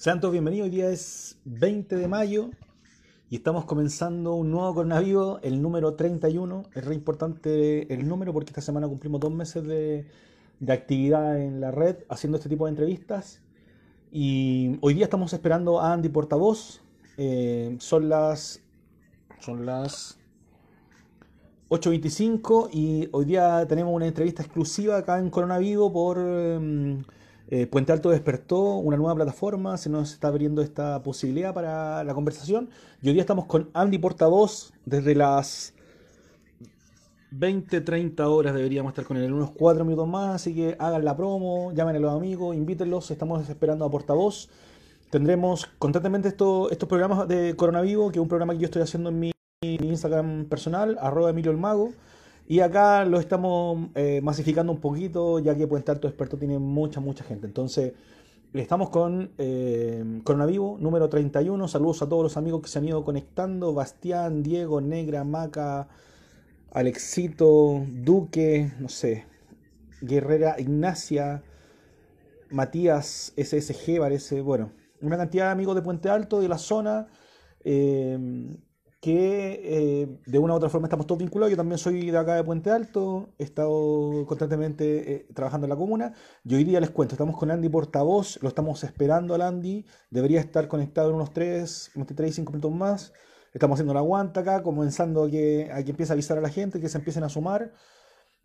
Sean todos bienvenidos, hoy día es 20 de mayo y estamos comenzando un nuevo coronavirus, el número 31. Es re importante el número porque esta semana cumplimos dos meses de, de actividad en la red haciendo este tipo de entrevistas. Y hoy día estamos esperando a Andy Portavoz. Eh, son las. Son las 8.25 y hoy día tenemos una entrevista exclusiva acá en Coronavivo por em, eh, Puente Alto despertó una nueva plataforma, se nos está abriendo esta posibilidad para la conversación y hoy día estamos con Andy Portavoz desde las 20, 30 horas deberíamos estar con él en unos 4 minutos más, así que hagan la promo, llamen a los amigos, invítenlos, estamos esperando a Portavoz. Tendremos constantemente estos programas de Coronavivo, que es un programa que yo estoy haciendo en mi Instagram personal, arroba Emilio el Mago. Y acá lo estamos eh, masificando un poquito, ya que Puente Alto Experto tiene mucha, mucha gente. Entonces, estamos con eh, Coronavivo número 31. Saludos a todos los amigos que se han ido conectando. Bastián, Diego, Negra, Maca, Alexito, Duque, no sé, Guerrera, Ignacia, Matías, SSG, parece, bueno, una cantidad de amigos de Puente Alto, de la zona. Eh, que eh, de una u otra forma estamos todos vinculados. Yo también soy de acá de Puente Alto, he estado constantemente eh, trabajando en la comuna. Y hoy día les cuento, estamos con Andy Portavoz, lo estamos esperando al Andy, debería estar conectado en unos 3, 3 5 minutos más. Estamos haciendo la aguanta acá, comenzando a que, a que empiece a avisar a la gente, que se empiecen a sumar.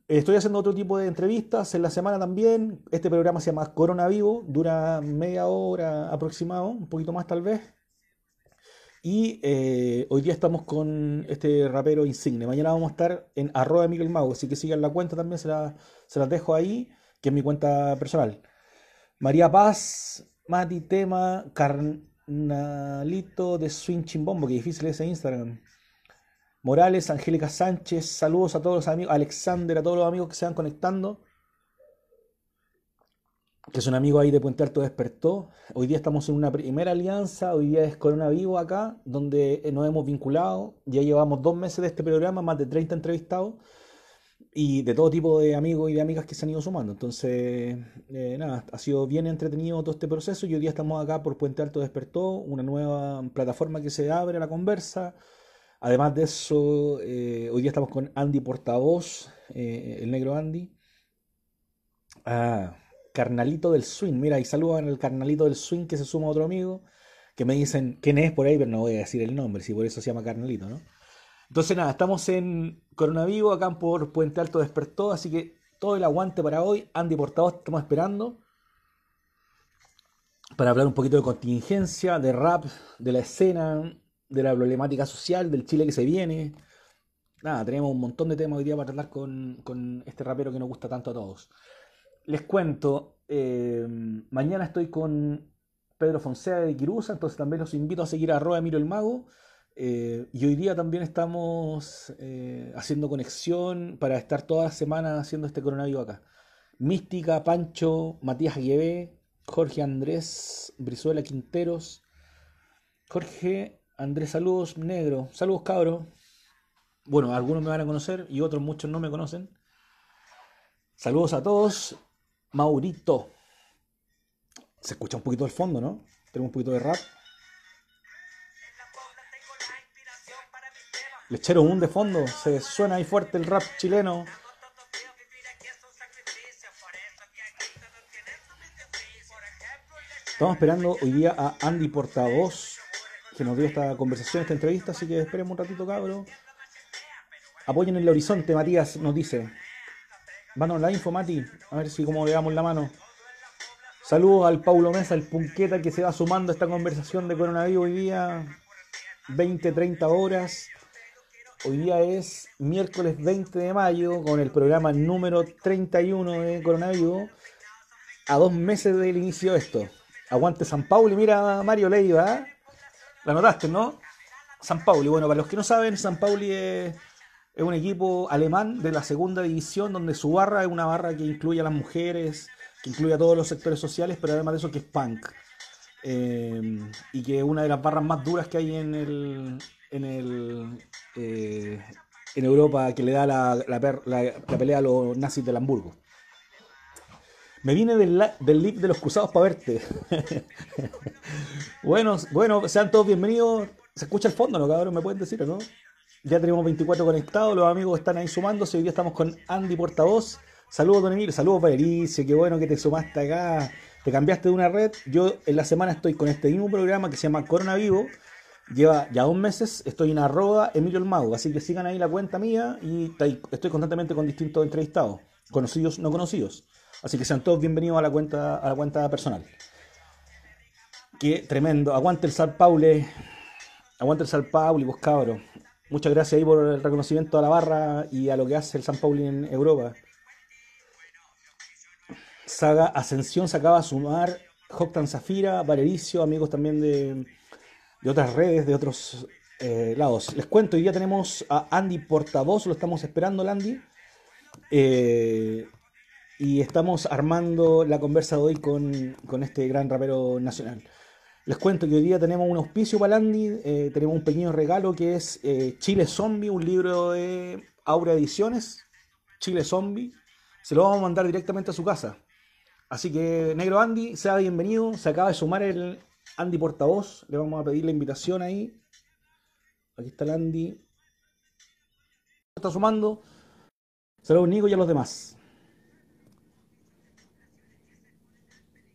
Estoy haciendo otro tipo de entrevistas en la semana también. Este programa se llama Corona Vivo, dura media hora aproximado, un poquito más tal vez. Y eh, hoy día estamos con este rapero insigne. Mañana vamos a estar en arroba Miguel Mago, así que sigan la cuenta también, se, se las dejo ahí, que es mi cuenta personal. María Paz, Mati Tema, Carnalito de Swing Chimbombo, que difícil es ese Instagram. Morales, Angélica Sánchez, saludos a todos los amigos, Alexander, a todos los amigos que se van conectando que es un amigo ahí de Puente Alto despertó. Hoy día estamos en una primera alianza, hoy día es Corona Vivo acá, donde eh, nos hemos vinculado. Ya llevamos dos meses de este programa, más de 30 entrevistados y de todo tipo de amigos y de amigas que se han ido sumando. Entonces, eh, nada, ha sido bien entretenido todo este proceso y hoy día estamos acá por Puente Alto Despertó, una nueva plataforma que se abre a la conversa. Además de eso, eh, hoy día estamos con Andy Portavoz, el negro Andy. Ah, carnalito del swing. Mira, y saludan al carnalito del swing que se suma a otro amigo, que me dicen quién es por ahí, pero no voy a decir el nombre, si por eso se llama carnalito, ¿no? Entonces nada, estamos en Coronavirus, acá por Puente Alto despertó, así que todo el aguante para hoy. Andy Portavoz, estamos esperando para hablar un poquito de contingencia, de rap, de la escena, de la problemática social, del Chile que se viene. Nada, tenemos un montón de temas hoy día para tratar con, con este rapero que nos gusta tanto a todos les cuento, eh, mañana estoy con Pedro Fonseca de Quirusa, entonces también los invito a seguir a arroba el Mago. Eh, y hoy día también estamos eh, haciendo conexión para estar toda la semana haciendo este coronavirus acá. Mística, Pancho, Matías Guevé, Jorge Andrés, Brizuela Quinteros, Jorge Andrés, saludos, negro, saludos cabros. Bueno, algunos me van a conocer y otros muchos no me conocen. Saludos a todos Maurito. Se escucha un poquito el fondo, ¿no? Tenemos un poquito de rap. Lechero un de fondo, se suena ahí fuerte el rap chileno. Estamos esperando hoy día a Andy Portavoz, que nos dio esta conversación, esta entrevista, así que esperemos un ratito, cabrón. Apoyen el horizonte, Matías nos dice. Vanos la info, Mati. A ver si como le damos la mano. Saludos al Paulo Mesa, el punqueta que se va sumando a esta conversación de coronavirus hoy día. 20, 30 horas. Hoy día es miércoles 20 de mayo con el programa número 31 de coronavirus. A dos meses del inicio de esto. Aguante San Paulo. Mira, Mario Leiva. ¿eh? La notaste, ¿no? San Paulo. Bueno, para los que no saben, San Paulo es es un equipo alemán de la segunda división donde su barra es una barra que incluye a las mujeres, que incluye a todos los sectores sociales, pero además de eso que es punk. Eh, y que es una de las barras más duras que hay en el, en el eh, en Europa que le da la, la, pelea a los nazis del Hamburgo. Me vine del, del lip de los cruzados para verte. bueno, bueno, sean todos bienvenidos. Se escucha el fondo, ¿no, cabrón? ¿Me pueden decir no? Ya tenemos 24 conectados, los amigos están ahí sumándose. Hoy día estamos con Andy Portavoz. Saludos, don Emilio. Saludos, Valericio. Qué bueno que te sumaste acá. Te cambiaste de una red. Yo en la semana estoy con este mismo programa que se llama Corona Vivo. Lleva ya dos meses. Estoy en arroba Emilio el Mago. Así que sigan ahí la cuenta mía y estoy constantemente con distintos entrevistados, conocidos, no conocidos. Así que sean todos bienvenidos a la cuenta, a la cuenta personal. Qué tremendo. Aguante el Sal Paule. Aguante el Sal Pauli, vos cabro. Muchas gracias ahí por el reconocimiento a la barra y a lo que hace el San Pauli en Europa. Saga Ascensión se acaba de sumar. Hoctan Zafira, Valericio, amigos también de, otras redes, de otros eh, lados. Les cuento, hoy día tenemos a Andy Portavoz, lo estamos esperando, Andy. Eh, y estamos armando la conversa de hoy con, este gran rapero nacional. Les cuento que hoy día tenemos un auspicio para Landy, eh, tenemos un pequeño regalo que es eh, Chile Zombie, un libro de Aura Ediciones, Chile Zombie, se lo vamos a mandar directamente a su casa. Así que, Negro Andy, sea bienvenido, se acaba de sumar el Andy Portavoz, le vamos a pedir la invitación ahí. Aquí está el Andy. Está sumando. Saludos Nico y a los demás.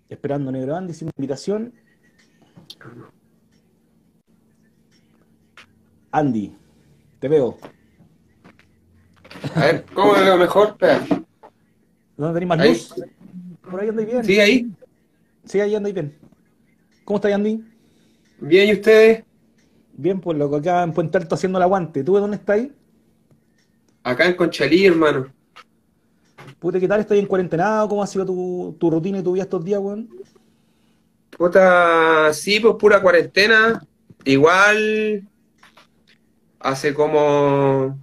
Esperando Negro Andy sin invitación. Andy, te veo. A ver, ¿cómo me veo mejor? ¿Dónde tenéis más luz? Por ahí andáis bien. ¿Sí, ahí? Sí, ahí andáis bien. ¿Cómo estáis, Andy? Bien, ¿y ustedes? Bien, pues loco, acá en Puente Alto haciendo el aguante. ¿Tú de dónde estáis? Acá en Conchalí, hermano. Puta, ¿qué tal? ¿Estás en cuarentena? ¿Cómo ha sido tu, rutina y tu vida estos días, weón? Puta, sí, pues pura cuarentena. Igual hace como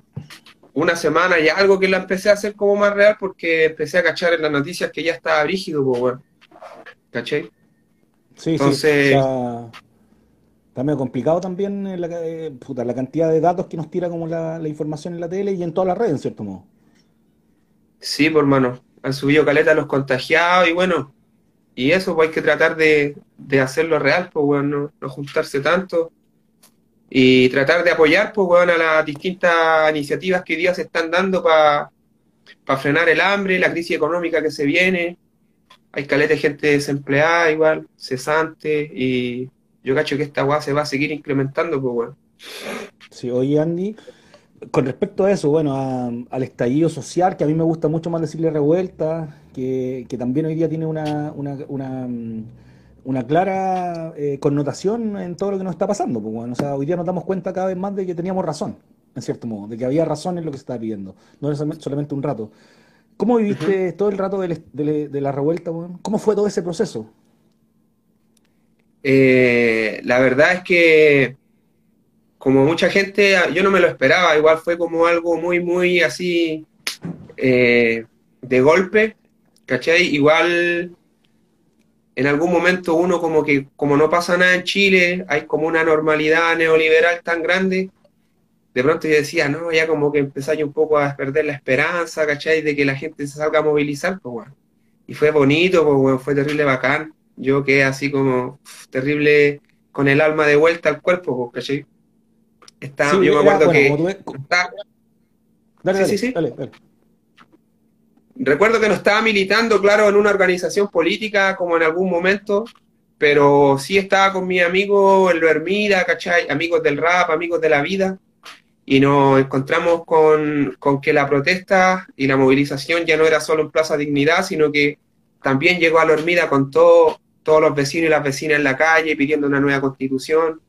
una semana y algo que la empecé a hacer como más real porque empecé a cachar en las noticias que ya estaba rígido, pues, weón. ¿Caché? Sí, Entonces, sí. está medio complicado también la, eh, puta, la cantidad de datos que nos tira como la, la información en la tele y en todas las redes, en cierto modo. Sí, por hermano, han subido caleta los contagiados y bueno, y eso pues hay que tratar de, hacerlo real, pues bueno, no, juntarse tanto y tratar de apoyar pues bueno a las distintas iniciativas que hoy día se están dando para frenar el hambre, la crisis económica que se viene. Hay caleta de gente desempleada igual, cesante y yo cacho que esta weá se va a seguir incrementando, pues bueno. Sí, oye Andy, con respecto a eso, bueno, al estallido social, que a mí me gusta mucho más decirle revuelta, que, también hoy día tiene una, una, una, clara eh, connotación en todo lo que nos está pasando. Bueno, o sea, hoy día nos damos cuenta cada vez más de que teníamos razón, en cierto modo, de que había razón en lo que se estaba pidiendo, no era solamente un rato. ¿Cómo viviste todo el rato de, la revuelta? ¿Cómo fue todo ese proceso? Eh, la verdad es que como mucha gente, yo no me lo esperaba, igual fue como algo muy, muy así eh, de golpe, ¿cachai? Igual en algún momento uno como que, como no pasa nada en Chile, hay como una normalidad neoliberal tan grande, de pronto yo decía, no, ya como que empezáis un poco a perder la esperanza, ¿cachai? De que la gente se salga a movilizar, pues bueno. Y fue bonito, pues bueno, fue terrible bacán. Yo quedé así como terrible con el alma de vuelta al cuerpo, pues, ¿cachai? Está, yo me acuerdo que. dale, sí, sí, dale, Recuerdo que no estaba militando, claro, en una organización política como en algún momento, pero sí estaba con mi amigo en lo Hermida, ¿cachai? Amigos del rap, amigos de la vida, y nos encontramos con, con que la protesta y la movilización ya no era solo en Plaza Dignidad, sino que también llegó a lo Hermida con todo, todos los vecinos y las vecinas en la calle pidiendo una nueva constitución,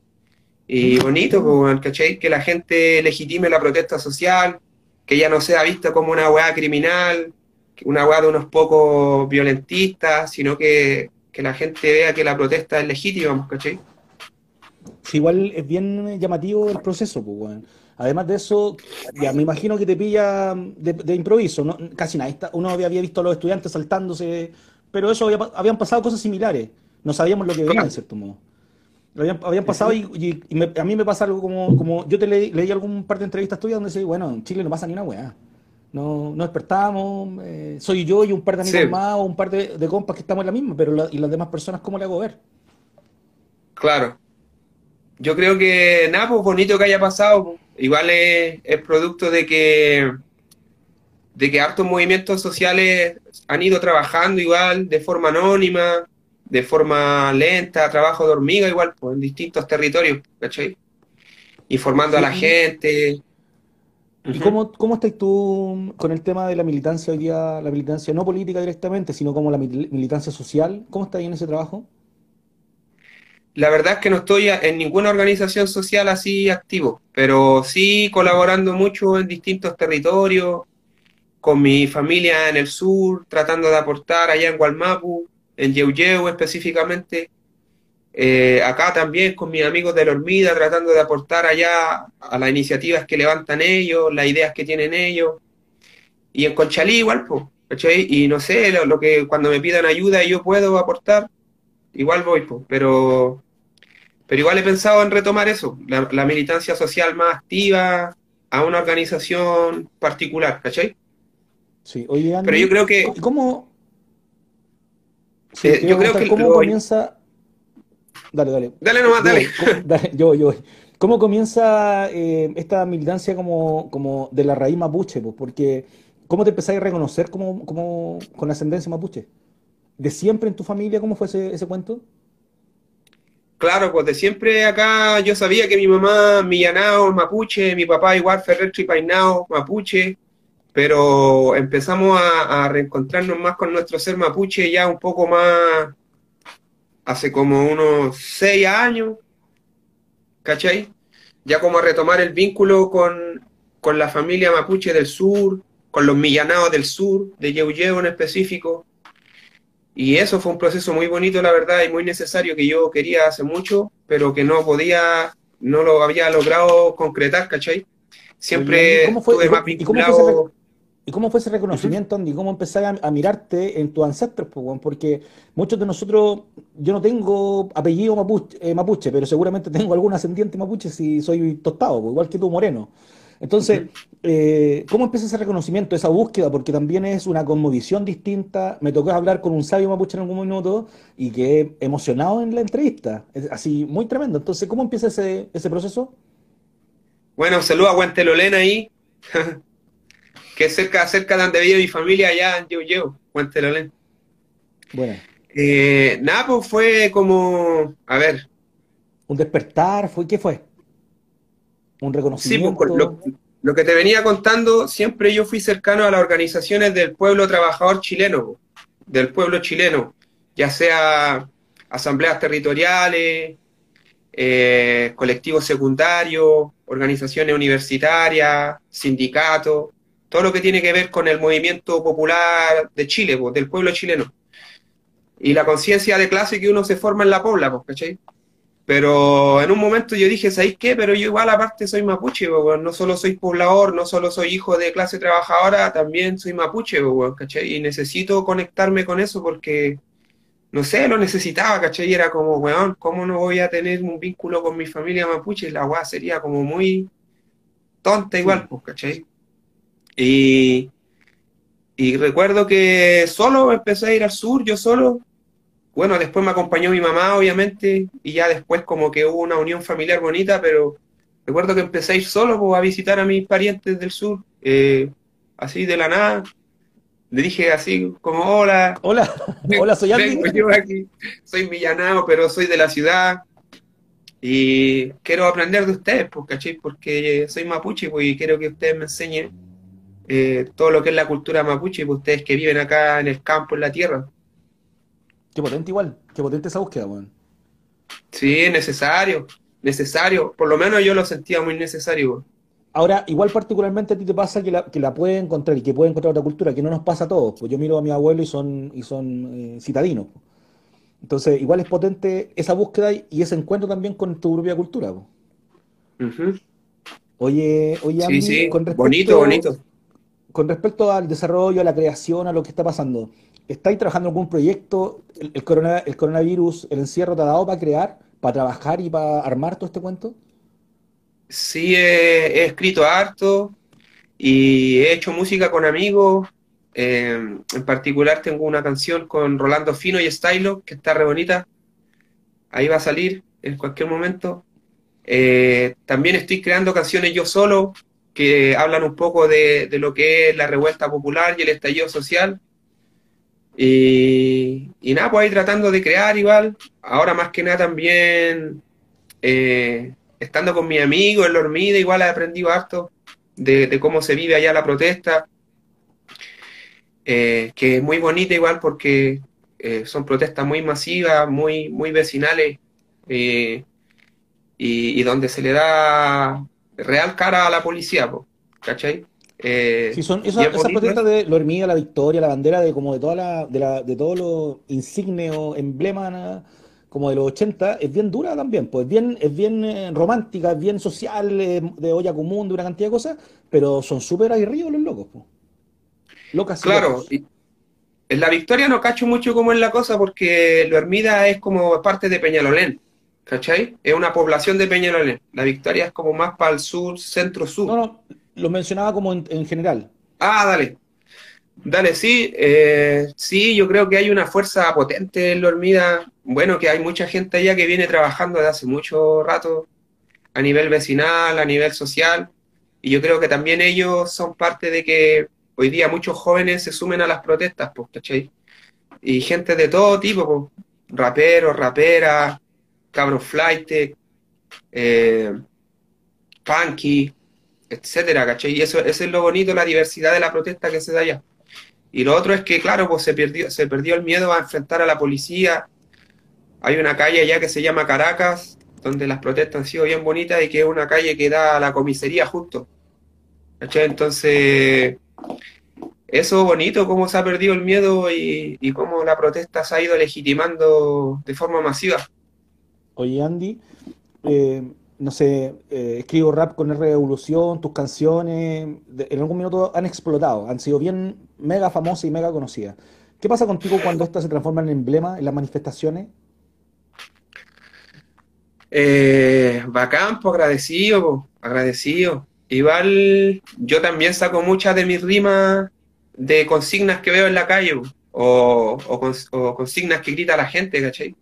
y bonito, pues, ¿cachai? Que la gente legitime la protesta social, que ya no sea vista como una weá criminal, una weá de unos pocos violentistas, sino que, la gente vea que la protesta es legítima, ¿cachai? igual es bien llamativo el proceso, pues, Además de eso, ya me imagino que te pilla de, improviso, ¿no? casi nada. Uno había visto a los estudiantes saltándose, pero eso habían pasado cosas similares. No sabíamos lo que venía, en cierto modo. Habían, pasado y, a mí me pasa algo como, como yo te leí, algún par de entrevistas tuyas donde dice, bueno, en Chile no pasa ni una weá. No, no despertamos, eh, soy yo y un par de amigos más o un par de, compas que estamos en la misma, pero y las demás personas, ¿cómo le hago ver? Claro. Yo creo que nada, pues bonito que haya pasado. Igual es, es producto de que de que hartos movimientos sociales han ido trabajando igual de forma anónima, de forma lenta, trabajo de hormiga igual, pues, en distintos territorios, ¿cachai? Informando a la gente. ¿Y cómo, cómo estás tú con el tema de la militancia hoy día, la militancia no política directamente, sino como la militancia social? ¿Cómo estás ahí en ese trabajo? La verdad es que no estoy en ninguna organización social así activo, pero sí colaborando mucho en distintos territorios, con mi familia en el sur, tratando de aportar allá en Gualmapu, en Yeuyeu específicamente, eh, acá también con mis amigos de la Hormida, tratando de aportar allá a las iniciativas que levantan ellos, las ideas que tienen ellos, y en Conchalí igual, pues, Y no sé, lo, que cuando me pidan ayuda y yo puedo aportar, igual voy, pues, pero, pero igual he pensado en retomar eso, la, la militancia social más activa a una organización particular, ¿cachai? Sí, oye, Pero yo creo que. ¿Cómo? Eh, yo creo que. ¿Cómo comienza.? Dale, dale. Dale nomás, dale. dale yo, yo. ¿Cómo comienza eh, esta militancia como, como de la raíz mapuche? Pues? Porque, ¿cómo te empezáis a reconocer como, como con ascendencia mapuche? ¿De siempre en tu familia cómo fue ese, ese cuento? Claro, pues de siempre acá yo sabía que mi mamá Millanao mapuche, mi papá igual Ferrer Tripainao mapuche, pero empezamos a, reencontrarnos más con nuestro ser mapuche ya un poco más hace como unos seis años, ¿cachai? Ya como a retomar el vínculo con, la familia mapuche del sur, con los millanados del sur, de Yeuyeo en específico. Y eso fue un proceso muy bonito, la verdad, y muy necesario que yo quería hace mucho, pero que no podía, no lo había logrado concretar, ¿cachai? Siempre estuve más vinculado ¿Y cómo fue ese reconocimiento, Andy? ¿Cómo empezar a, mirarte en tus ancestros? Porque muchos de nosotros, yo no tengo apellido eh, mapuche, pero seguramente tengo algún ascendiente mapuche si soy tostado, igual que tú, moreno. Entonces, eh, ¿cómo empieza ese reconocimiento, esa búsqueda? Porque también es una conmovisión distinta. Me tocó hablar con un sabio mapuche en algún minuto y que emocionado en la entrevista. Es así, muy tremendo. Entonces, ¿cómo empieza ese, ese proceso? Bueno, saludo a Guantelolena ahí. que es cerca, cerca de donde vive mi familia allá en Yo Puente Lolén. Bueno. Eh, nada, pues fue como, a ver. Un despertar, fue ¿qué fue? Un reconocimiento. Sí, pues, lo, que te venía contando, siempre yo fui cercano a las organizaciones del pueblo trabajador chileno, del pueblo chileno, ya sea asambleas territoriales, eh, colectivos secundarios, organizaciones universitarias, sindicatos todo lo que tiene que ver con el movimiento popular de Chile, pues, del pueblo chileno. Y la conciencia de clase que uno se forma en la pobla, pues, ¿cachai? Pero en un momento yo dije, ¿sabéis qué? Pero yo igual aparte soy mapuche, pues, no solo soy poblador, no solo soy hijo de clase trabajadora, también soy mapuche, pues, ¿cachai? Y necesito conectarme con eso porque, no sé, lo necesitaba, ¿cachai? Y era como, weón, ¿cómo no voy a tener un vínculo con mi familia mapuche? La weá sería como muy tonta igual, pues, ¿cachai? Y, recuerdo que solo empecé a ir al sur, yo solo. Bueno, después me acompañó mi mamá, obviamente, y ya después como que hubo una unión familiar bonita, pero recuerdo que empecé a ir solo pues, a visitar a mis parientes del sur, eh, así de la nada. Le dije así como, hola. Hola, hola, soy Andy. yo aquí, soy millanado, pero soy de la ciudad. Y quiero aprender de ustedes, pues, ¿cachai? Porque soy mapuche pues, y quiero que ustedes me enseñen eh, todo lo que es la cultura mapuche, pues ustedes que viven acá en el campo, en la tierra. Qué potente igual, qué potente esa búsqueda, weón. Sí, necesario, necesario. Por lo menos yo lo sentía muy necesario, Ahora, igual particularmente a ti te pasa que la, que la puede encontrar y que puede encontrar otra cultura, que no nos pasa a todos. Pues yo miro a mi abuelo y son, y son eh, citadinos. Entonces, igual es potente esa búsqueda y ese encuentro también con tu propia cultura. Oye, oye, sí, sí. Con bonito, bonito con respecto al desarrollo, a la creación, a lo que está pasando, ¿estáis trabajando en algún proyecto? ¿El, coronavirus, el encierro te ha dado para crear, para trabajar y para armar todo este cuento? Sí, he, escrito harto. y he hecho música con amigos. Eh, en particular tengo una canción con Rolando Fino y Stylo, que está re bonita. Ahí va a salir en cualquier momento. Eh, también estoy creando canciones yo solo, que hablan un poco de, de, lo que es la revuelta popular y el estallido social. Y, y nada, pues ahí tratando de crear igual. Ahora más que nada también eh, estando con mi amigo en la hormida, igual he aprendido harto de, de cómo se vive allá la protesta, eh, que es muy bonita igual porque eh, son protestas muy masivas, muy, muy vecinales, y, y, donde se le da real cara a la policía, ¿cachai? Eh, sí, son esas, esas protestas de la hormiga, la victoria, la bandera de como de toda la, de, la, de todos los insignes o emblemas como de los 80, es bien dura también, pues es bien, es bien eh, romántica, es bien social, de olla común, de una cantidad de cosas, pero son súper aguerridos los locos. Pues. Locas claro, y en la victoria no cacho mucho cómo es la cosa, porque la Hermida es como parte de Peñalolén, ¿cachai? Es una población de Peñalolén. La victoria es como más para el sur, centro-sur. No, no, lo mencionaba como en, en general. Ah, dale. Dale, sí, eh, sí, yo creo que hay una fuerza potente en la hormida. Bueno, que hay mucha gente allá que viene trabajando desde hace mucho rato a nivel vecinal, a nivel social, y yo creo que también ellos son parte de que hoy día muchos jóvenes se sumen a las protestas, ¿cachai? Y gente de todo tipo, pues, raperos, raperas, cabros flight, eh, funky, etcétera, ¿cachai? Y eso, es lo bonito, la diversidad de la protesta que se da allá. Y lo otro es que, claro, pues se perdió, se perdió el miedo a enfrentar a la policía. Hay una calle allá que se llama Caracas, donde las protestas han sido bien bonitas y que es una calle que da a la comisaría justo. ¿Cachai? Entonces, eso bonito, cómo se ha perdido el miedo y cómo la protesta se ha ido legitimando de forma masiva. Oye, Andy, eh, no sé, eh, escribo rap con R Evolución, tus canciones, en algún minuto han explotado, han sido bien mega famosas y mega conocidas. ¿Qué pasa contigo cuando estas se transforman en emblema en las manifestaciones? Eh, bacán, pues agradecido, agradecido. Igual yo también saco muchas de mis rimas de consignas que veo en la calle o, o, o consignas que grita la gente, ¿cachai?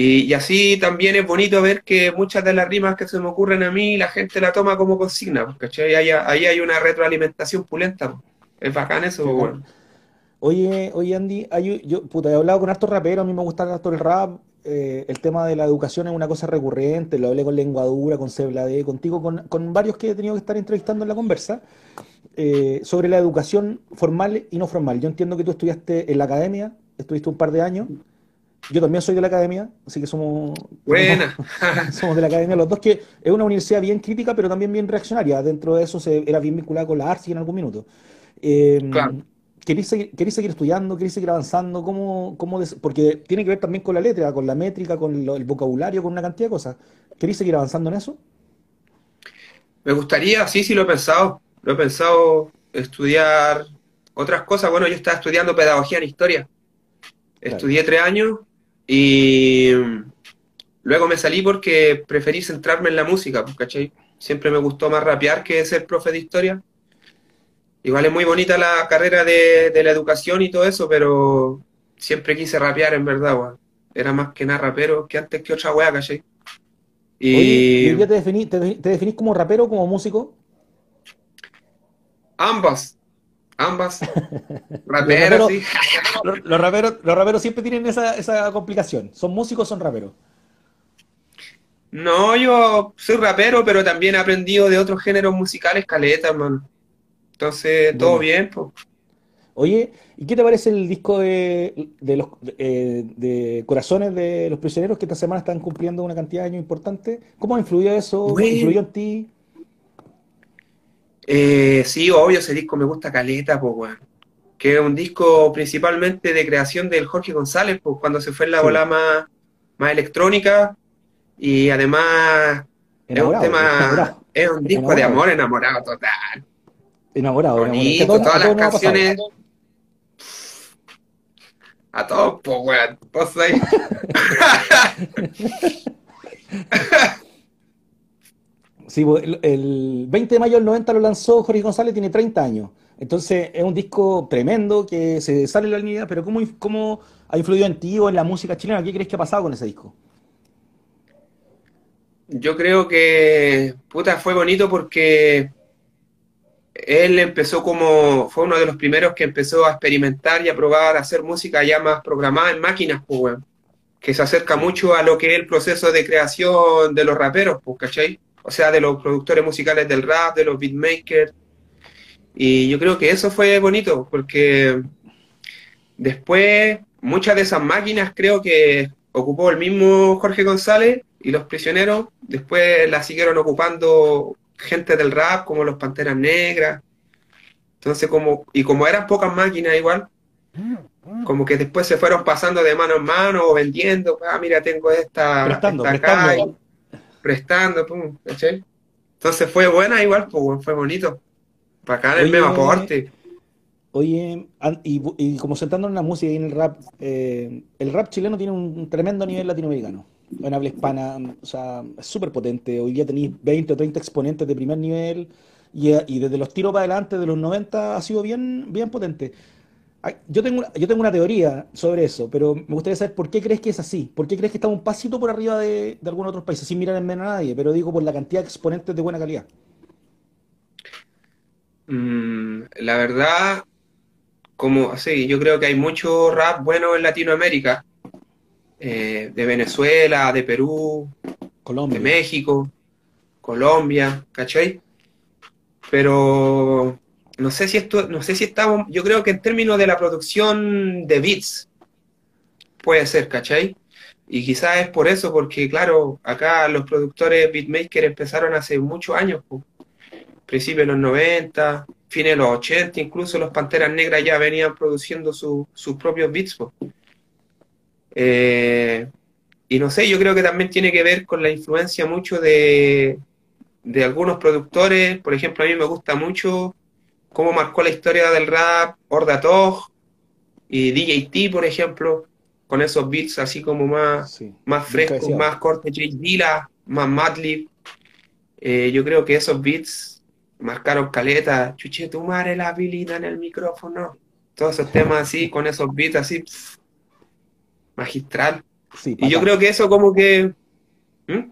Y, y, así también es bonito ver que muchas de las rimas que se me ocurren a mí, la gente la toma como consigna, ¿cachai? Ahí, ahí hay una retroalimentación pulenta. Es bacán eso, sí, bueno. Oye, oye Andy, hay, yo puta, he hablado con hartos raperos, a mí me gusta harto el rap, eh, el tema de la educación es una cosa recurrente, lo hablé con Lenguadura, con Ceblade, contigo, con, con, varios que he tenido que estar entrevistando en la conversa, eh, sobre la educación formal y no formal. Yo entiendo que tú estudiaste en la academia, estuviste un par de años, yo también soy de la academia, así que somos. Buena. somos de la academia los dos, que es una universidad bien crítica, pero también bien reaccionaria. Dentro de eso se, era bien vinculada con la ARSI en algún minuto. Eh, claro. ¿queréis, seguir, ¿Queréis seguir estudiando? ¿Queréis seguir avanzando? ¿Cómo, cómo des... Porque tiene que ver también con la letra, con la métrica, con lo, el vocabulario, con una cantidad de cosas. ¿Queréis seguir avanzando en eso? Me gustaría, sí, sí, lo he pensado. Lo he pensado estudiar otras cosas. Bueno, yo estaba estudiando pedagogía en historia. Claro. Estudié tres años y luego me salí porque preferí centrarme en la música, ¿cachai? Siempre me gustó más rapear que ser profe de historia. Igual es muy bonita la carrera de, de la educación y todo eso, pero siempre quise rapear en verdad, weón. Era más que nada rapero que antes que otra weá, ¿cachai? Y... Oye, ¿y te, definí, te, ¿Te definís como rapero o como músico? Ambas. Ambas. Raperos, sí. Los, los, raperos, los raperos siempre tienen esa, esa complicación. ¿Son músicos o son raperos? No, yo soy rapero, pero también he aprendido de otros géneros musicales, caleta, hermano. Entonces, todo bueno. bien, pues. Oye, ¿y qué te parece el disco de, de los de, de, Corazones de los Prisioneros que esta semana están cumpliendo una cantidad de años importante? ¿Cómo ha influido eso? ¿Cómo influyó en ti? Eh, sí, obvio, ese disco me gusta caleta, pues, weón. Que es un disco principalmente de creación del Jorge González, pues, cuando se fue en la sí. bola más, más electrónica. Y además enamorado, es un tema, enamorado. es un disco enamorado. de amor enamorado total. Enamorado, Bonito, enamorado. todas las canciones. A todos, pues, weón. Vos ahí. Pues, el, el 20 de mayo del 90 lo lanzó Jorge González, tiene 30 años. Entonces es un disco tremendo que se sale de la línea, pero ¿cómo, cómo ha influido en ti o en la música chilena? ¿Qué crees que ha pasado con ese disco? Yo creo que, puta, fue bonito porque él empezó como, fue uno de los primeros que empezó a experimentar y a probar a hacer música ya más programada en máquinas, pues. Que se acerca mucho a lo que es el proceso de creación de los raperos, pues, ¿cachai? O sea, de los productores musicales del rap, de los beatmakers. Y yo creo que eso fue bonito, porque después muchas de esas máquinas creo que ocupó el mismo Jorge González y los prisioneros, después las siguieron ocupando gente del rap, como los Panteras Negras. Entonces, como, y como eran pocas máquinas igual, como que después se fueron pasando de mano en mano o vendiendo, ah, mira, tengo esta, prestando, esta prestando. Prestando, pum, ¿cachai? Entonces fue buena igual, pues, fue bonito. Bacán el medio aporte. Oye, y, y como sentándonos en la música y en el rap, eh, el rap chileno tiene un tremendo nivel latinoamericano. En habla hispana, o sea, es súper potente. Hoy día tenéis 20 o 30 exponentes de primer nivel y, y desde los tiros para adelante de los 90 ha sido bien, bien potente. Yo tengo una, yo tengo una teoría sobre eso, pero me gustaría saber por qué crees que es así. ¿Por qué crees que estamos un pasito por arriba de, de algunos otros países, sin mirar en menos a nadie? Pero digo por la cantidad de exponentes de buena calidad. Mm, la verdad, como, sí, yo creo que hay mucho rap bueno en Latinoamérica, eh, de Venezuela, de Perú, de Colombia. México, Colombia, ¿cachai? Pero no sé si esto, no sé si estamos, yo creo que en términos de la producción de beats, puede ser, ¿cachai? Y quizás es por eso, porque claro, acá los productores beatmakers empezaron hace muchos años, po. Principios de los 90, fines de los 80, incluso los Panteras Negras ya venían produciendo su- sus propios beats. Eh, y no sé, yo creo que también tiene que ver con la influencia mucho de, de algunos productores. Por ejemplo, a mí me gusta mucho cómo marcó la historia del rap Horda Tog y DJ T, por ejemplo, con esos beats así como más, Sí, más frescos, más cortos, Jay Dilla, más Madlib. Eh, yo creo que esos beats marcaron caleta. Chuche, tu madre la habilidad en el micrófono. Todos esos temas así, con esos beats así, magistral. Sí, Y yo creo que eso como que... ¿Mm?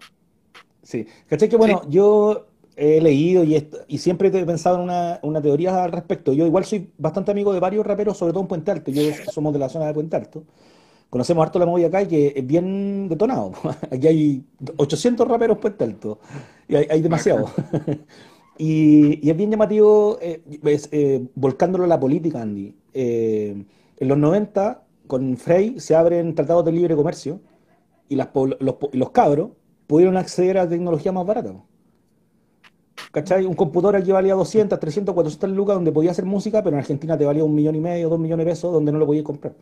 Sí, ¿cachai? Que bueno, yo he leído y, y siempre he pensado en una, una teoría al respecto. Yo igual soy bastante amigo de varios raperos, sobre todo en Puente Alto. Yo somos de la zona de Puente Alto. Conocemos harto la movida acá y que es bien detonado. Aquí hay 800 raperos en Puente Alto y hay, hay demasiados. Y, y es bien llamativo, eh, es, eh, volcándolo a la política, Andy. Eh, en los 90, con Frey, se abren tratados de libre comercio y las los, los cabros pudieron acceder a tecnología más barata. ¿Cachai? Un computador aquí valía 200, 300, 400 lucas donde podía hacer música, pero en Argentina te valía un millón y medio, dos millones de pesos donde no lo podías comprar.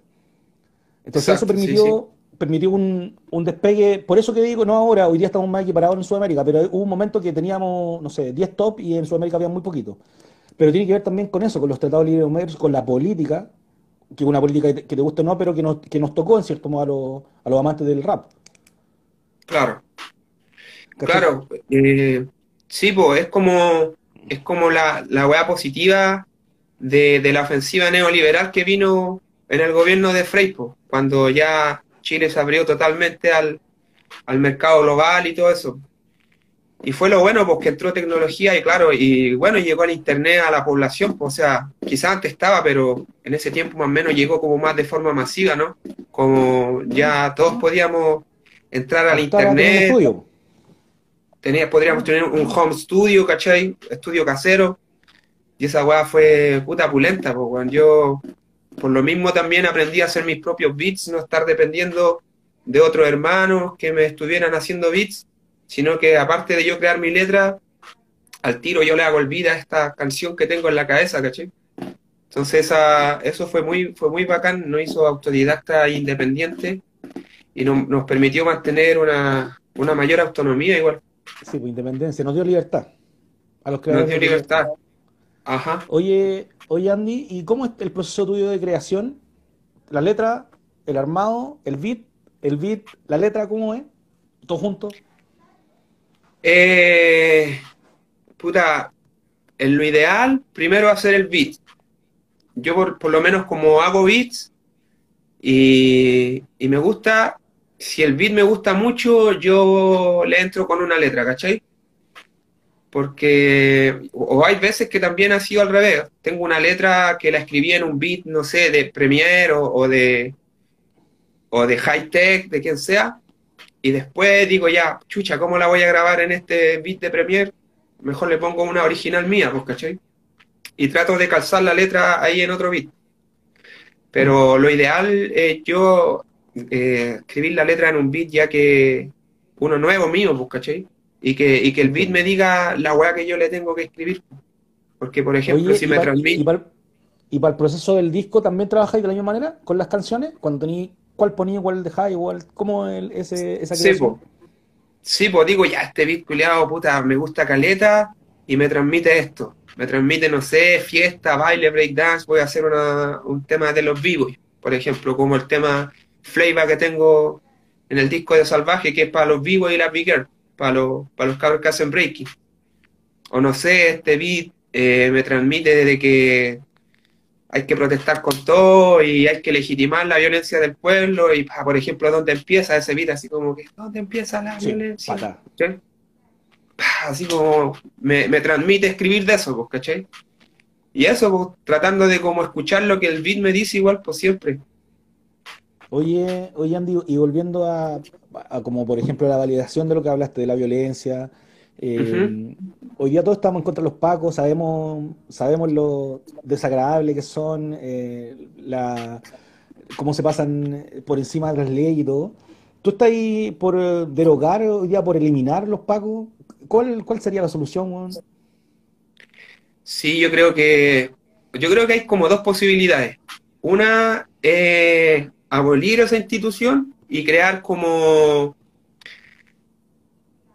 Entonces eso sí, permitió, permitió un, un despegue, por eso que digo, no ahora, hoy día estamos más equiparados en Sudamérica, pero hubo un momento que teníamos, no sé, 10 top y en Sudamérica había muy poquito. Pero tiene que ver también con eso, con los tratados de libre comercio, con la política, que es una política que te, guste o no, pero que nos, que nos tocó en cierto modo a los, a los amantes del rap. Claro, ¿cachai? claro. Eh, sí, pues es como, es como la, la weá positiva de, de la ofensiva neoliberal que vino en el gobierno de Frei, po, cuando ya Chile se abrió totalmente al, al mercado global y todo eso. Y fue lo bueno, porque entró tecnología y claro, y bueno, llegó el internet a la población, pues, o sea, quizás antes estaba, pero en ese tiempo más o menos llegó como más de forma masiva, ¿no? Como ya todos podíamos entrar al internet. Tenía, podríamos tener un home studio, ¿cachai? Estudio casero. Y esa weá fue puta pulenta, pues. Yo, por lo mismo, también aprendí a hacer mis propios beats, no estar dependiendo de otros hermanos que me estuvieran haciendo beats, sino que aparte de yo crear mi letra, al tiro yo le hago el beat a esta canción que tengo en la cabeza, ¿cachai? Entonces eso fue muy, fue muy bacán, nos hizo autodidacta e independiente y no- nos permitió mantener una, una mayor autonomía igual. Sí, pues independencia, nos dio libertad a los Nos creadores dio de libertad. Ajá. Oye, oye Andy, ¿y cómo es el proceso tuyo de creación? La letra, el armado, el beat, el beat, la letra, ¿cómo es? ¿Todo junto? Eh, puta, en lo ideal, primero hacer el beat. Yo por, por lo menos como hago beats y, y, me gusta, si el beat me gusta mucho, yo le entro con una letra, ¿cachai? Porque, o hay veces que también ha sido al revés. Tengo una letra que la escribí en un beat, no sé, de Premiere o, de, o de High Tech, de quien sea, y después digo ya, chucha, ¿cómo la voy a grabar en este beat de Premiere? Mejor le pongo una original mía, pues, ¿cachai? Y trato de calzar la letra ahí en otro beat. Pero lo ideal es yo eh, escribir la letra en un beat ya que uno nuevo mío, pues, ¿cachai? Y que, y que el beat me diga la weá que yo le tengo que escribir. Porque, por ejemplo, Oye, si me transmite... y, para, y para el proceso del disco también trabajáis de la misma manera con las canciones? Cuando tení, ¿Cuál ponía, cuál dejáis, igual? ¿Cómo el, ese, esa Sí, pues. Sí, pues digo, ya, este beat culiado, puta, me gusta caleta y me transmite esto. Me transmite, no sé, fiesta, baile, breakdance. Voy a hacer una, un tema de los vivos, por ejemplo, como el tema Flavor que tengo en el disco de Salvaje, que es para los vivos y las big girl, para los, para los cabros que hacen breaking. O no sé, este beat eh, me transmite de que hay que protestar con todo y hay que legitimar la violencia del pueblo y, ah, por ejemplo, ¿dónde empieza ese beat? Así como que, ¿dónde empieza la Sí, violencia? Pa, Así como me, me transmite escribir de eso, pues, ¿cachai? Y eso, pues, tratando de como escuchar lo que el beat me dice igual, pues siempre. Oye, oye Andy, y volviendo a, a como por ejemplo la validación de lo que hablaste de la violencia, eh, hoy día todos estamos en contra de los pacos, sabemos, sabemos lo desagradable que son, eh, la, cómo se pasan por encima de las leyes y todo. ¿Tú estás ahí por eh, derogar hoy día, por eliminar los pacos? ¿Cuál, cuál sería la solución, weón? Sí, yo creo que, yo creo que hay como dos posibilidades. Una es abolir esa institución y crear como,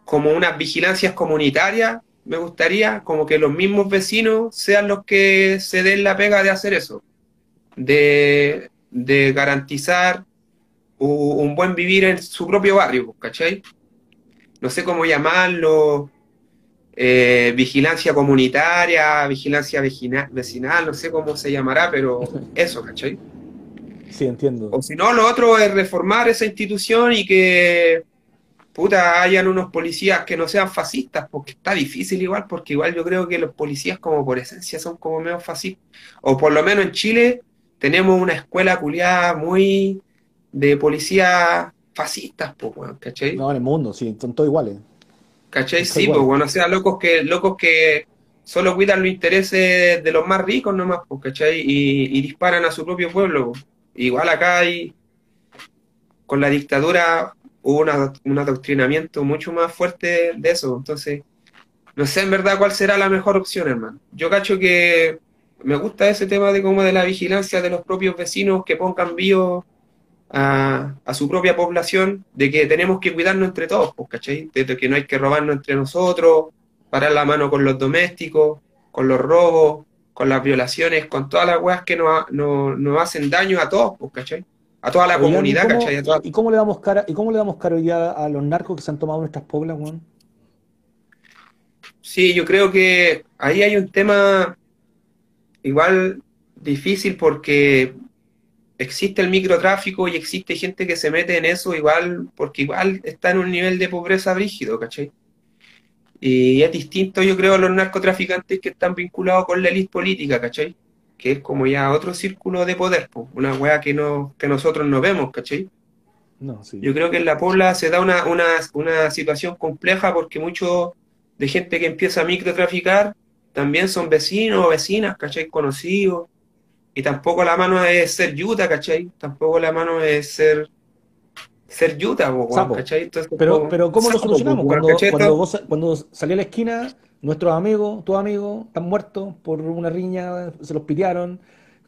como unas vigilancias comunitarias, me gustaría, como que los mismos vecinos sean los que se den la pega de hacer eso, de, de garantizar un buen vivir en su propio barrio, ¿cachai? No sé cómo llamarlo, eh, vigilancia comunitaria, vigilancia vecina- vecinal, no sé cómo se llamará, pero eso, ¿cachai? Sí, entiendo. O si no, lo otro es reformar esa institución y que, puta, hayan unos policías que no sean fascistas, porque está difícil igual, porque igual yo creo que los policías como por esencia son como medio fascistas. O por lo menos en Chile tenemos una escuela culiada muy de policías fascistas, pues, weón, ¿cachai? No, en el mundo, sí, son todos iguales. ¿Cachai? Sí, igual. pues bueno, o sea, locos que, locos que solo cuidan los intereses de los más ricos nomás, pues, ¿cachai? Y, y disparan a su propio pueblo. pues. Igual acá hay, con la dictadura hubo un adoctrinamiento mucho más fuerte de eso. Entonces, no sé en verdad cuál será la mejor opción, hermano. Yo cacho que me gusta ese tema de como de la vigilancia de los propios vecinos que pongan vivos a, a su propia población, de que tenemos que cuidarnos entre todos, pues, ¿cachai? De que no hay que robarnos entre nosotros, parar la mano con los domésticos, con los robos, con las violaciones, con todas las weas que nos, nos, nos hacen daño a todos, pues, ¿cachai? A toda la comunidad, ¿cómo- ¿cachai? A toda- ¿y cómo le damos cara, y cómo le damos cara hoy día a los narcos que se han tomado nuestras poblas, weón? Sí, yo creo que ahí hay un tema igual difícil porque existe el microtráfico y existe gente que se mete en eso igual porque igual está en un nivel de pobreza brígido, ¿cachai? Y es distinto, yo creo, a los narcotraficantes que están vinculados con la élite política, ¿cachai? Que es como ya otro círculo de poder, po, una wea que, no, que nosotros no vemos, ¿cachai? No, sí. Yo creo que en la Pobla se da una, una, una situación compleja porque mucho de gente que empieza a microtraficar también son vecinos o vecinas, ¿cachai? Conocidos. Y tampoco la mano es ser yuta, ¿cachai? Tampoco la mano es ser ser yuta, po, weón, Sapo. ¿cachai? Entonces, Pero, como- pero ¿cómo lo solucionamos? po, Cuando, cuando, vos, cuando salí a la esquina, nuestros amigos, tus amigos, están muertos por una riña, se los pitearon,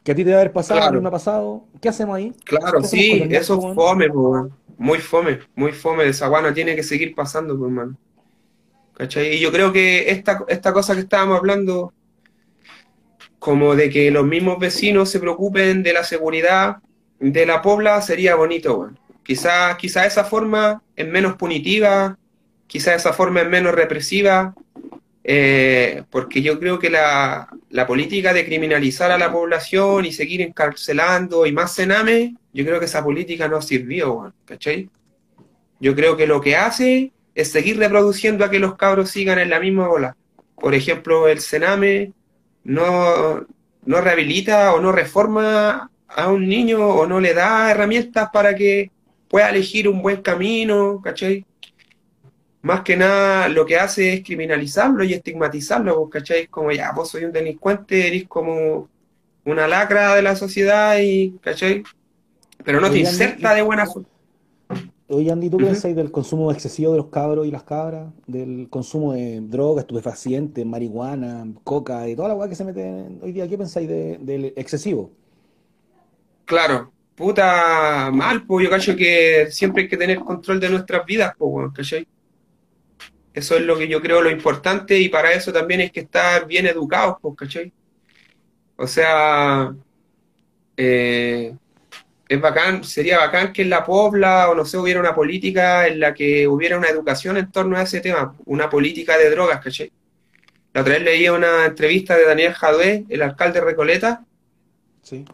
que a ti te debe haber pasado, a mí Claro. me ha pasado. ¿Qué hacemos ahí? Claro, ¿Qué hacemos sí, eso es fome, po. Muy fome, muy fome. Esa guana tiene que seguir pasando, pues, hermano. ¿Cachai? Y yo creo que esta, esta cosa que estábamos hablando, como de que los mismos vecinos se preocupen de la seguridad de la pobla, sería bonito, weón. Quizás quizá esa forma es menos punitiva quizás esa forma es menos represiva, eh, porque yo creo que la, la, política de criminalizar a la población y seguir encarcelando y más cename, yo creo que esa política no sirvió, ¿cachai? Yo creo que lo que hace es seguir reproduciendo a que los cabros sigan en la misma ola. Por ejemplo, el cename no, no rehabilita o no reforma a un niño o no le da herramientas para que pueda elegir un buen camino, ¿cachai? Más que nada lo que hace es criminalizarlo y estigmatizarlo, ¿cachai? Como ya, vos soy un delincuente, eres como una lacra de la sociedad y, ¿cachai? Pero no te inserta de buena forma. Oye, Andy, ¿tú uh del consumo excesivo de los cabros y las cabras? Del consumo de drogas, estupefacientes, marihuana, coca y toda la weá que se mete hoy día. ¿Qué pensáis del excesivo? Claro, puta mal, pues yo cacho que siempre hay que tener control de nuestras vidas, pues, ¿cachai? Eso es lo que yo creo lo importante y para eso también hay que estar bien educados, pues, ¿cachai? O sea, eh, es bacán, sería bacán que en la Pobla o no sé, hubiera una política en la que hubiera una educación en torno a ese tema, una política de drogas, ¿cachai? La otra vez leía una entrevista de Daniel Jadue, el alcalde de Recoleta, sí.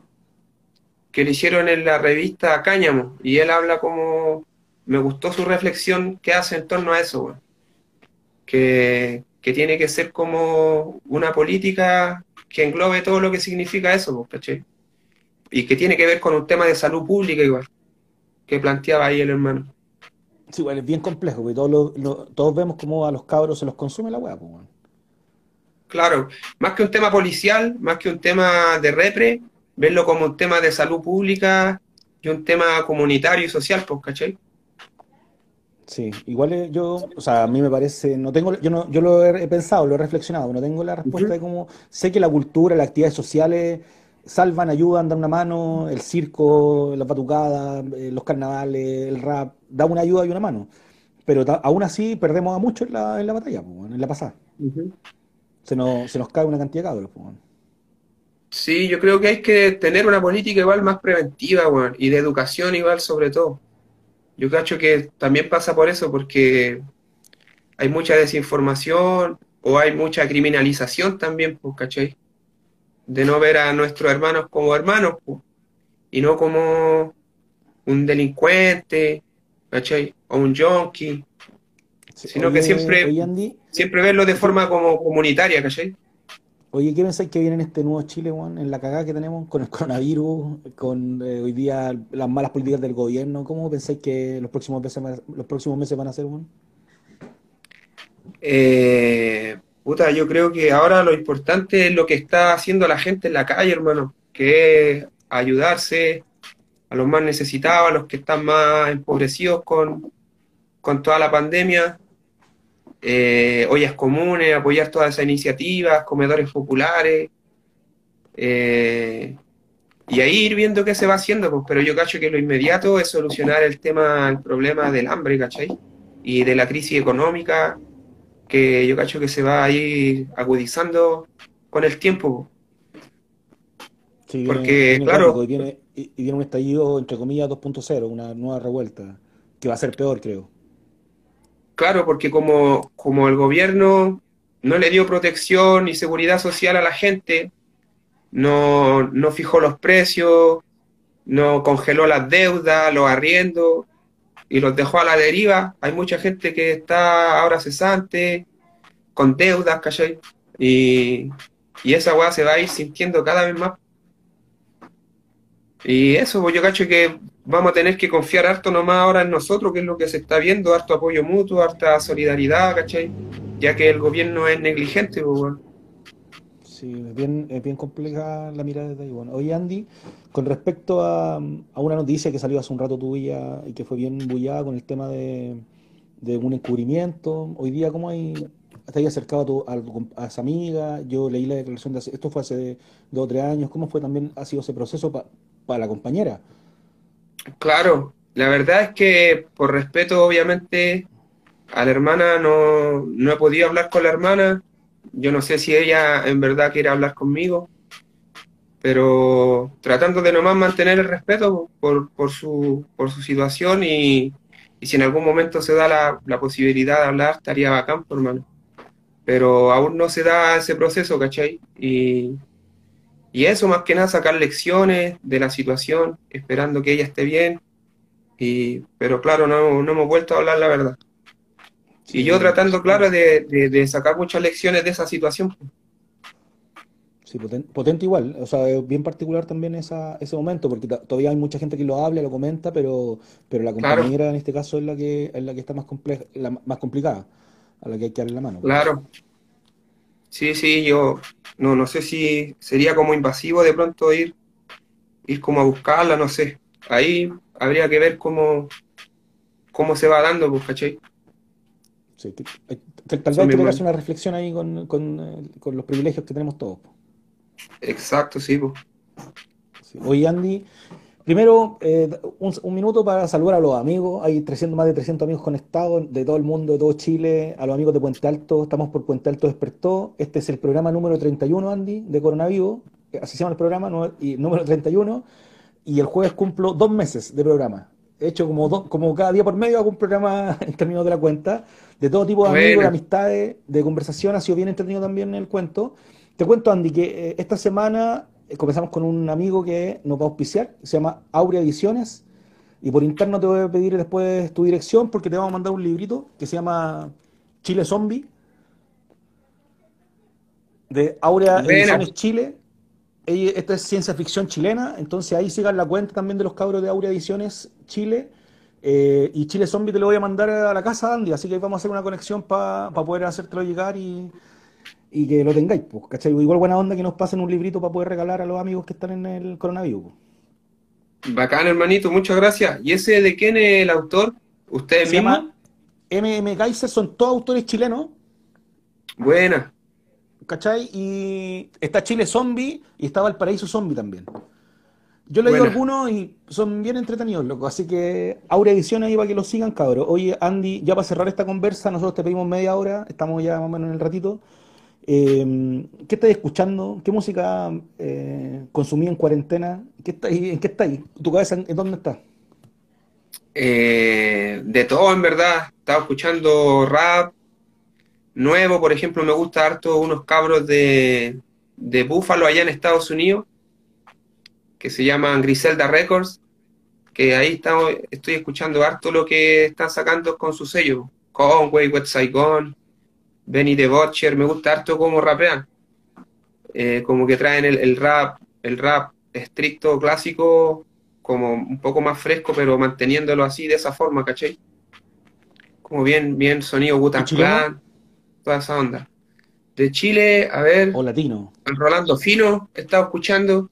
Que le hicieron en la revista Cáñamo, y él habla como, me gustó su reflexión que hace en torno a eso, que, que tiene que ser como una política que englobe todo lo que significa eso, ¿cachai? y que tiene que ver con un tema de salud pública igual, que planteaba ahí el hermano. Sí, bueno, es bien complejo, porque todos, todos vemos cómo a los cabros se los consume la hueá. Pues, claro, más que un tema policial, más que un tema de repre, verlo como un tema de salud pública y un tema comunitario y social, pues, ¿cachai? Sí, igual yo, o sea, a mí me parece, no tengo, yo no, yo lo he pensado, lo he reflexionado, no tengo la respuesta de cómo, sé que la cultura, las actividades sociales salvan, ayudan, dan una mano, el circo, la patucada, eh, los carnavales, el rap, da una ayuda y una mano. Pero aún así perdemos a muchos en la, en la batalla, en la pasada. se, nos, se nos cae una cantidad de cabros. Sí, yo creo que hay que tener una política igual más preventiva, y de educación igual sobre todo. Yo cacho que también pasa por eso, porque hay mucha desinformación o hay mucha criminalización también, pues, ¿cachai? de no ver a nuestros hermanos como hermanos y no como un delincuente, ¿cachai? O un junkie, sino que siempre, siempre verlo de forma como comunitaria, ¿cachai? Oye, ¿qué pensáis que viene en este nuevo Chile, Juan? En la cagada que tenemos con el coronavirus, con eh, hoy día las malas políticas del gobierno. ¿Cómo pensáis que los próximos meses, los próximos meses van a ser, Juan? Eh, puta, yo creo que ahora lo importante es lo que está haciendo la gente en la calle, hermano, que es ayudarse a los más necesitados, a los que están más empobrecidos con, con toda la pandemia, eh, ollas comunes, apoyar todas esas iniciativas, comedores populares, eh, y ahí ir viendo qué se va haciendo, pues, pero yo cacho que lo inmediato es solucionar el tema, el problema del hambre, ¿cachai? Y de la crisis económica, que yo cacho que se va a ir agudizando con el tiempo. Porque, claro. Y viene, y viene, un estallido, entre comillas, 2.0, una nueva revuelta, que va a ser peor, creo. Claro, porque como, como el gobierno no le dio protección y seguridad social a la gente, no, no fijó los precios, no congeló las deudas, los arriendos, y los dejó a la deriva. Hay mucha gente que está ahora cesante, con deudas, ¿cachai? Y, y esa weá se va a ir sintiendo cada vez más. Y eso, pues yo cacho que vamos a tener que confiar harto nomás ahora en nosotros, que es lo que se está viendo, harto apoyo mutuo, harta solidaridad, ¿cachai? Ya que el gobierno es negligente, pues, Sí, es bien, es bien compleja la mirada de ahí. Bueno, oye, Andy, con respecto a, una noticia que salió hace un rato tuya y que fue bien bullada con el tema de, un encubrimiento, hoy día, ¿cómo hay, te había acercado a, esa amiga? Yo leí la declaración de esto fue hace dos o tres años, ¿cómo fue también, ha sido ese proceso para la compañera? Claro, la verdad es que por respeto, obviamente, a la hermana no, no he podido hablar con la hermana yo no sé si ella en verdad quiere hablar conmigo, pero tratando de nomás mantener el respeto por, por, su, por su situación y, y si en algún momento se da la, posibilidad de hablar, estaría bacán, por hermano. Pero aún no se da ese proceso, ¿cachai? Y, y eso, más que nada, sacar lecciones de la situación, esperando que ella esté bien. Y, pero claro, no, no hemos vuelto a hablar la verdad. y yo tratando, claro, de, de, de sacar muchas lecciones de esa situación. Sí, potente, igual, o sea, es bien particular también esa, ese momento, porque todavía hay mucha gente que lo habla, lo comenta, pero, pero la compañera en este caso es la que es la que está más compleja, la más complicada, a la que hay que darle la mano. Claro. Sí, sí, yo no, no sé si sería como invasivo de pronto ir, ir como a buscarla, no sé. Ahí habría que ver cómo, cómo se va dando, pues, ¿cachai? Sí, tal vez hay que hacer una reflexión ahí con, con, eh, con los privilegios que tenemos todos. Exacto, sí. Pues. Oye, Andy, primero eh, un, minuto para saludar a los amigos. Hay 300, más de 300 amigos conectados de todo el mundo, de todo Chile, a los amigos de Puente Alto. Estamos por Puente Alto Despertó. Este es el programa número 31, Andy, de Coronavirus. Así se llama el programa, y, número 31. Y el jueves cumplo dos meses de programa. He hecho como, como cada día por medio hago un programa en términos de la cuenta, de todo tipo de amigos, de amistades, de conversación. Ha sido bien entretenido también el cuento. Te cuento, Andy, que eh, esta semana eh, comenzamos con un amigo que nos va a auspiciar, se llama Aurea Ediciones, y por interno te voy a pedir después tu dirección porque te vamos a mandar un librito que se llama Chile Zombie, de Aurea Ediciones Chile. Esta es ciencia ficción chilena, entonces ahí sigan la cuenta también de los cabros de Aurea Ediciones Chile. Eh, y Chile Zombie te lo voy a mandar a la casa, Andy, así que vamos a hacer una conexión para poder hacértelo llegar y, y que lo tengáis, pues, ¿cachai? Igual buena onda que nos pasen un librito para poder regalar a los amigos que están en el coronavirus. Pues. Bacán, hermanito, muchas gracias. ¿Y ese de quién es el autor? ¿Usted Se llama MM Kaiser, son todos autores chilenos. Buena. ¿Cachai? Y está Chile Zombie y estaba el Paraíso Zombie también. Yo le digo algunos y son bien entretenidos, loco. Así que Aurea Edición ahí para que lo sigan, cabros. Oye, Andy, ya para cerrar esta conversa, nosotros te pedimos media hora, estamos ya más o menos en el ratito. Eh, ¿Qué estáis escuchando? ¿Qué música eh, consumí en cuarentena? ¿Qué ¿En qué estáis? ¿Tu cabeza en, dónde está? Eh, de todo, en verdad. Estaba escuchando rap nuevo, por ejemplo, me gusta harto unos cabros de, de Búfalo allá en Estados Unidos, que se llaman Griselda Records, que ahí estamos, estoy escuchando harto lo que están sacando con su sello, Conway, West Saigon, Benny the Butcher, me gusta harto cómo rapean. Eh, como que traen el, rap, el rap estricto, clásico, como un poco más fresco, pero manteniéndolo así, de esa forma, ¿cachai? Como bien, bien sonido Wutan Clan, toda esa onda. De Chile, a ver. O latino. Al Rolando Fino, he estado escuchando.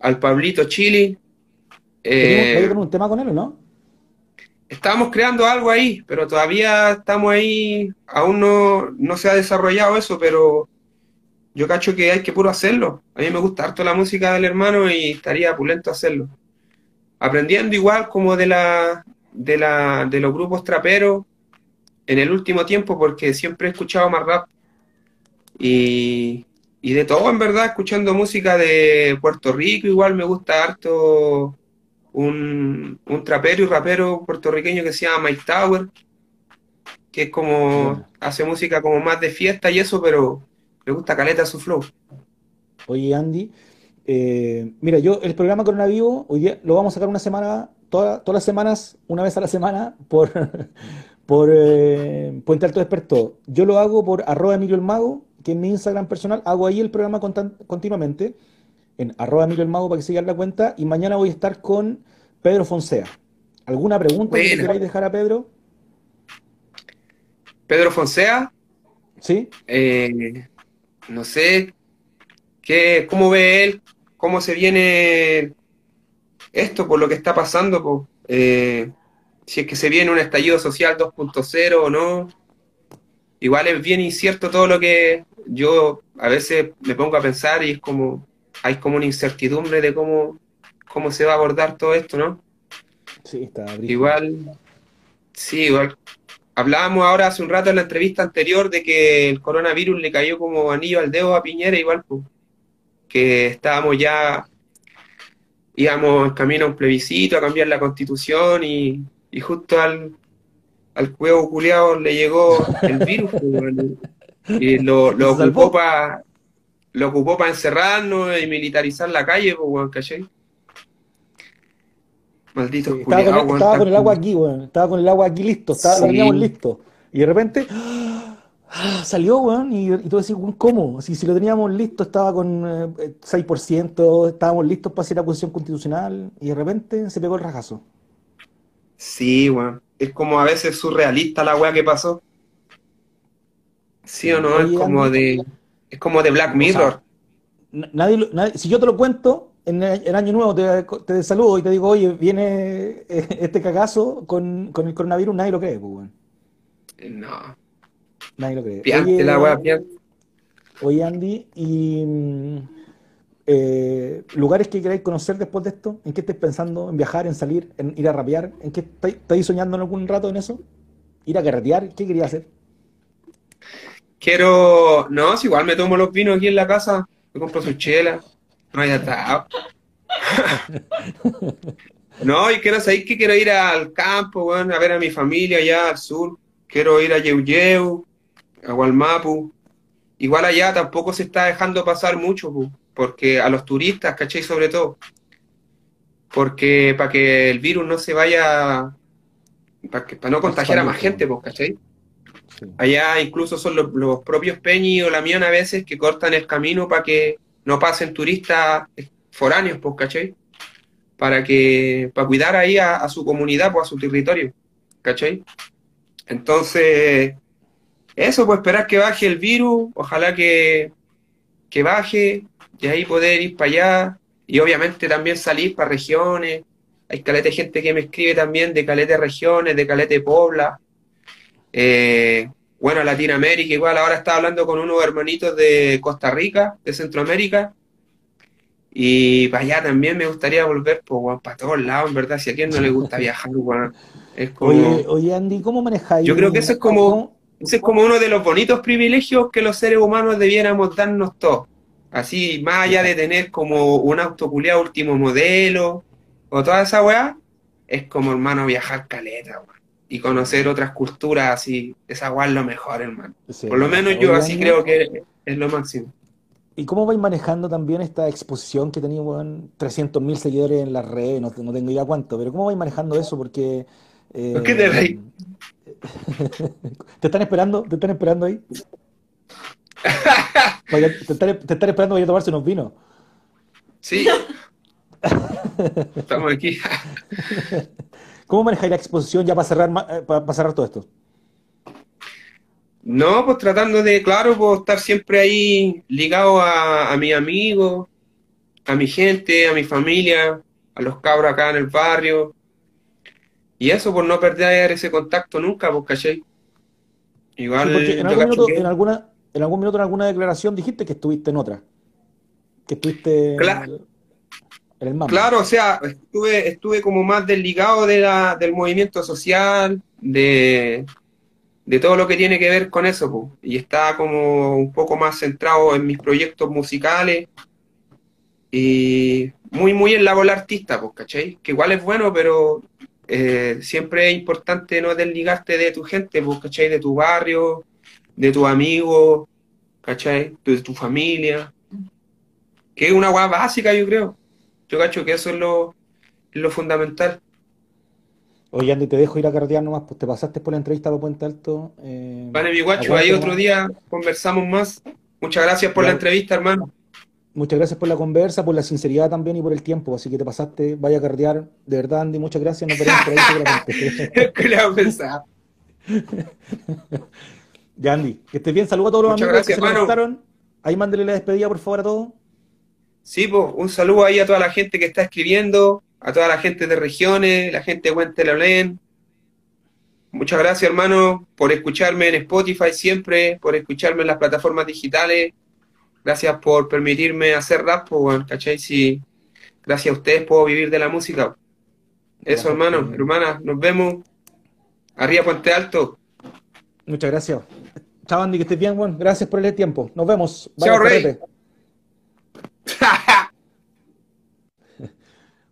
Al Pablito Chili. Eh, un tema con él, ¿no? Estábamos creando algo ahí, pero todavía estamos ahí, aún no, no se ha desarrollado eso, pero yo cacho que hay que puro hacerlo. A mí me gusta harto la música del hermano y estaría pulento hacerlo. Aprendiendo igual como de la, de la, de los grupos traperos en el último tiempo, porque siempre he escuchado más rap. Y, y de todo, en verdad, escuchando música de Puerto Rico, igual me gusta harto un, un trapero y rapero puertorriqueño que se llama Mike Tower, que es como, hace música como más de fiesta y eso, pero me gusta caleta su flow. Oye, Andy, eh, mira, yo el programa Coronavivo, hoy día lo vamos a sacar una semana, todas las semanas, una vez a la semana, por, por eh, Puente Alto Despertó. Yo lo hago por arroba Emilio el Mago, que es mi Instagram personal, hago ahí el programa continuamente en arroba Emilio el Mago para que sigan la cuenta. Y mañana voy a estar con Pedro Fonsea. ¿Alguna pregunta que queráis dejar a Pedro? Pedro Fonsea. Sí. Eh, no sé qué, cómo ve él, cómo se viene esto por lo que está pasando. Eh, si es que se viene un estallido social 2.0 o no. Igual es bien incierto todo lo que yo a veces me pongo a pensar y es como, hay como una incertidumbre de cómo, cómo se va a abordar todo esto, ¿no? Sí, está Igual, sí, igual. Hablábamos ahora hace un rato en la entrevista anterior de que el coronavirus le cayó como anillo al dedo a Piñera, igual, pues, que estábamos ya, íbamos en camino a un plebiscito, a cambiar la constitución y, y justo al, al cuevo culiado le llegó el virus, pues, y lo, lo ocupó para lo ocupó para encerrarnos y militarizar la calle, pues, weón, ¿cachai? Maldito sí, estaba, con, estaba con, el agua aquí, weón. Estaba con el agua aquí listo, estaba, sí. lo teníamos listo. Y de repente ¡ah! salió, weón, y, y tú decís, ¿cómo? Si, si lo teníamos listo, estaba con eh, 6%, estábamos listos para hacer la acusación constitucional, y de repente se pegó el rajazo. Sí, weón. Es como a veces surrealista la weá que pasó. ¿Sí o no? es como de. Es como de Black Mirror. O sea, nadie, nadie, si yo te lo cuento, en el año nuevo te, te, saludo y te digo, oye, viene este cagazo con, con el coronavirus, nadie lo cree, pues, weón. No. Nadie lo cree. Piante oye, la piante. Oye, Andy, y eh, lugares que queráis conocer después de esto, ¿en qué estáis pensando? ¿En viajar, en salir, en ir a rapear? ¿En qué estáis, estáis soñando en algún rato en eso? ¿Ir a carretear? ¿Qué quería hacer? Quiero. No, si igual me tomo los vinos aquí en la casa, me compro su chela, no hay atado. no, y quiero saber que quiero ir al campo, bueno, a ver a mi familia allá al sur. Quiero ir a Yeuyeu, a Gualmapu. Igual allá tampoco se está dejando pasar mucho, porque a los turistas, ¿cachai? Sobre todo. Porque para que el virus no se vaya, para, que, para no contagiar a más gente, pues, Allá incluso son los, propios Peñi o la Mion a veces que cortan el camino para que no pasen turistas foráneos, pues, ¿cachai? Para que, para cuidar ahí a, a su comunidad, pues, a su territorio, ¿cachai? Entonces, eso, pues esperar que baje el virus, ojalá que, que baje, y ahí poder ir para allá, y obviamente también salir para regiones. Hay caleta gente que me escribe también de caleta de regiones, de caleta de Pobla, eh, bueno, Latinoamérica, igual ahora estaba hablando con unos hermanitos de Costa Rica, de Centroamérica, y para allá también me gustaría volver, pues, bueno, para todos lados, en verdad, si a quien no le gusta viajar, bueno, es como... Oye, oye, Andy, ¿cómo manejáis? Yo creo que eso es como, ese es como uno de los bonitos privilegios que los seres humanos debiéramos darnos todos. Así, más allá de tener como un auto culiado último modelo, o toda esa weá, es como, hermano, viajar caleta, weón y conocer otras culturas así, guay es lo mejor, hermano. Sí, Por lo menos yo así año, creo que es lo máximo. ¿Y cómo vais manejando también esta exposición que tenía bueno, 300.000 seguidores en las redes? No, no, tengo idea cuánto, pero ¿cómo vais manejando eso? Porque... Eh, ¿Por qué te veis? ¿Te están esperando? ¿Te están esperando ahí? Te, están, te están esperando para a tomarse unos vinos. Sí. Estamos aquí. ¿Cómo manejáis la exposición ya para cerrar, eh, para cerrar todo esto? No, pues tratando de, claro, pues estar siempre ahí ligado a, a mis amigos, a mi gente, a mi familia, a los cabros acá en el barrio. Y eso por no perder ese contacto nunca, pues, ¿cachai? Igual. Sí, en, algún minuto, en, alguna, en algún minuto, en alguna declaración, dijiste que estuviste en otra. Que estuviste. Claro. Claro, o sea, estuve, estuve como más desligado de la, del movimiento social, de, de todo lo que tiene que ver con eso, y estaba como un poco más centrado en mis proyectos musicales y muy, muy en la bola artista, pues, ¿cachai? Que igual es bueno, pero eh, siempre es importante no desligarte de tu gente, pues, ¿cachai? De tu barrio, de tus amigos, ¿cachai? De tu familia, que es una guay básica, yo creo. Yo cacho que eso es lo, lo fundamental. Oye, Andy, te dejo ir a carretear nomás, pues te pasaste por la entrevista para Puente Alto. Eh, vale, mi guacho, ahí otro día conversamos más. Muchas gracias por claro. la entrevista, hermano. Muchas gracias por la conversa, por la sinceridad también y por el tiempo. Así que te pasaste, vaya a carretear. De verdad, Andy, muchas gracias. Nos veremos por ahí seguramente. Ya, Andy, que estés bien. Saludos a todos los amigos gracias, que se conectaron. Ahí mándele la despedida, por favor, a todos. Sí, pues, un saludo ahí a toda la gente que está escribiendo, a toda la gente de regiones, la gente de Huente Muchas gracias, hermano, por escucharme en Spotify siempre, por escucharme en las plataformas digitales. Gracias por permitirme hacer rap, pues, ¿cachai? Si gracias a ustedes puedo vivir de la música. Eso, gracias, hermano, hermanas, nos vemos. Arriba Puente Alto. Muchas gracias. Chao, Andy, que estés bien, bueno. Gracias por el tiempo. Nos vemos. Chao, Rey.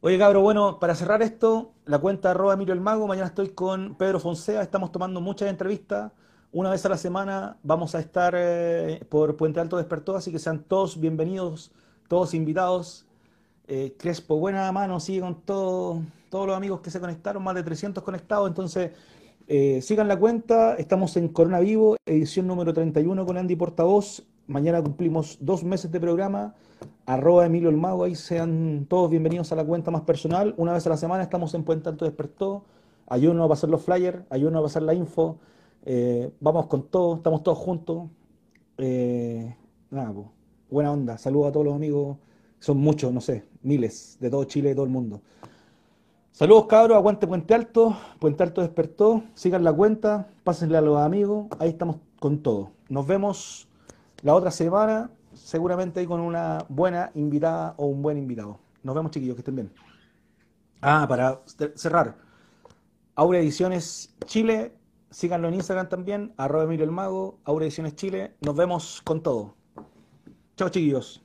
Oye, cabro, bueno, para cerrar esto, la cuenta arroba Emilio el Mago, mañana estoy con Pedro Fonsea, estamos tomando muchas entrevistas, una vez a la semana vamos a estar eh, por Puente Alto Despertó, así que sean todos bienvenidos, todos invitados. Eh, Crespo, buena mano, sigue con todo, todos los amigos que se conectaron, más de 300 conectados, entonces eh, sigan la cuenta, estamos en Corona Vivo, edición número 31 con Andy Portavoz, mañana cumplimos dos meses de programa arroba Emilio el Mago, ahí sean todos bienvenidos a la cuenta más personal. Una vez a la semana estamos en Puente Alto Despertó, ayúdenos a pasar los flyers, ayúdenos a pasar la info, eh, vamos con todo, estamos todos juntos. Eh, nada, buena onda, saludos a todos los amigos, son muchos, no sé, miles, de todo Chile, de todo el mundo. Saludos cabros, aguante Puente Alto, Puente Alto despertó, sigan la cuenta, pásenle a los amigos, ahí estamos con todo. Nos vemos la otra semana seguramente con una buena invitada o un buen invitado. Nos vemos, chiquillos, que estén bien. Ah, para cerrar, Aura Ediciones Chile, síganlo en Instagram también, arroba Emilio el Mago, Aura Ediciones Chile. Nos vemos con todo. Chao, chiquillos.